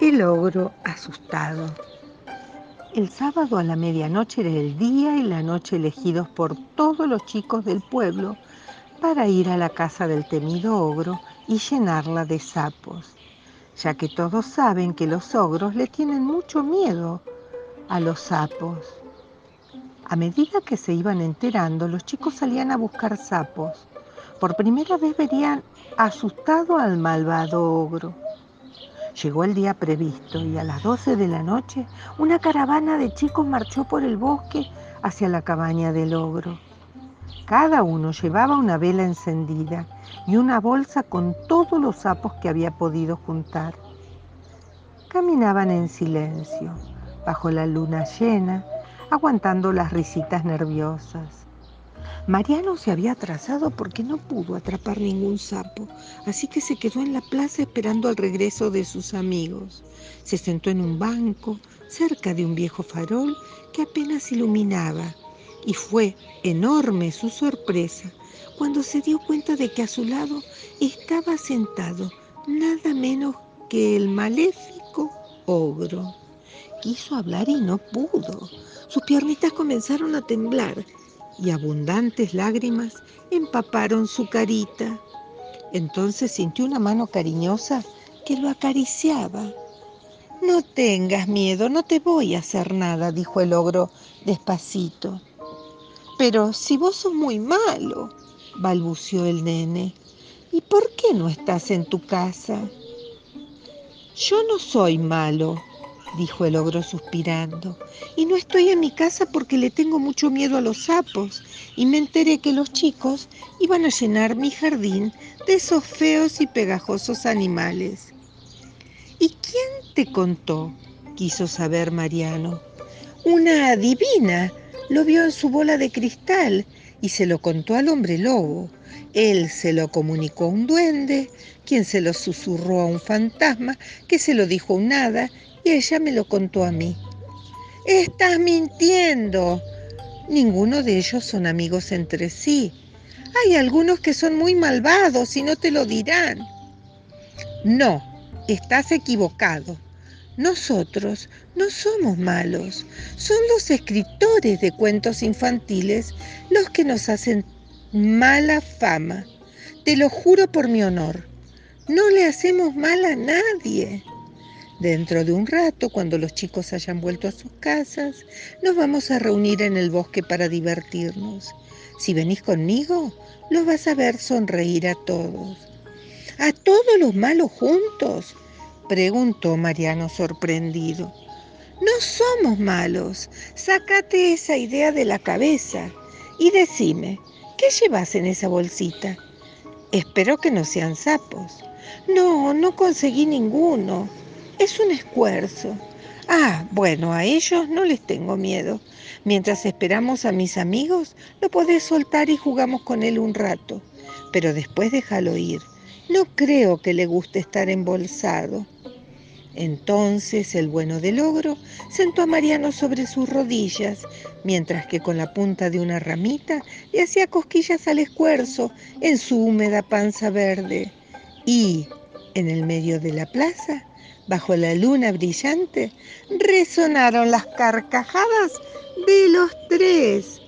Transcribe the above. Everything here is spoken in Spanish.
El ogro asustado. El sábado a la medianoche era el día y la noche elegidos por todos los chicos del pueblo para ir a la casa del temido ogro y llenarla de sapos, ya que todos saben que los ogros le tienen mucho miedo a los sapos. A medida que se iban enterando, los chicos salían a buscar sapos por primera vez verían asustado al malvado ogro. Llegó el día previsto y a las 12 de la noche una caravana de chicos marchó por el bosque hacia la cabaña del ogro. Cada uno llevaba una vela encendida y una bolsa con todos los sapos que había podido juntar. Caminaban en silencio, bajo la luna llena, aguantando las risitas nerviosas. Mariano se había atrasado porque no pudo atrapar ningún sapo, así que se quedó en la plaza esperando el regreso de sus amigos. Se sentó en un banco cerca de un viejo farol que apenas iluminaba y fue enorme su sorpresa cuando se dio cuenta de que a su lado estaba sentado nada menos que el maléfico ogro. Quiso hablar y no pudo. Sus piernitas comenzaron a temblar y abundantes lágrimas empaparon su carita. Entonces sintió una mano cariñosa que lo acariciaba. No tengas miedo, no te voy a hacer nada, dijo el ogro despacito. Pero si vos sos muy malo, balbució el nene, ¿y por qué no estás en tu casa? Yo no soy malo, dijo el ogro suspirando, y no estoy en mi casa porque le tengo mucho miedo a los sapos, y me enteré que los chicos iban a llenar mi jardín de esos feos y pegajosos animales. ¿Y quién te contó? quiso saber Mariano. Una adivina lo vio en su bola de cristal y se lo contó al hombre lobo. Él se lo comunicó a un duende, quien se lo susurró a un fantasma, que se lo dijo a un hada y ella me lo contó a mí. Estás mintiendo. Ninguno de ellos son amigos entre sí. Hay algunos que son muy malvados y no te lo dirán. No, estás equivocado. Nosotros no somos malos, son los escritores de cuentos infantiles los que nos hacen mala fama. Te lo juro por mi honor. No le hacemos mal a nadie. Dentro de un rato, cuando los chicos hayan vuelto a sus casas, nos vamos a reunir en el bosque para divertirnos. Si venís conmigo, los vas a ver sonreír a todos. ¿A todos los malos juntos? Preguntó Mariano sorprendido. No somos malos. Sácate esa idea de la cabeza y decime, ¿qué llevas en esa bolsita? Espero que no sean sapos. No, no conseguí ninguno. Es un esfuerzo. Ah, bueno, a ellos no les tengo miedo. Mientras esperamos a mis amigos, lo podés soltar y jugamos con él un rato. Pero después déjalo ir. No creo que le guste estar embolsado. Entonces el bueno del ogro sentó a Mariano sobre sus rodillas, mientras que con la punta de una ramita le hacía cosquillas al escuerzo en su húmeda panza verde. Y, en el medio de la plaza, Bajo la luna brillante resonaron las carcajadas de los tres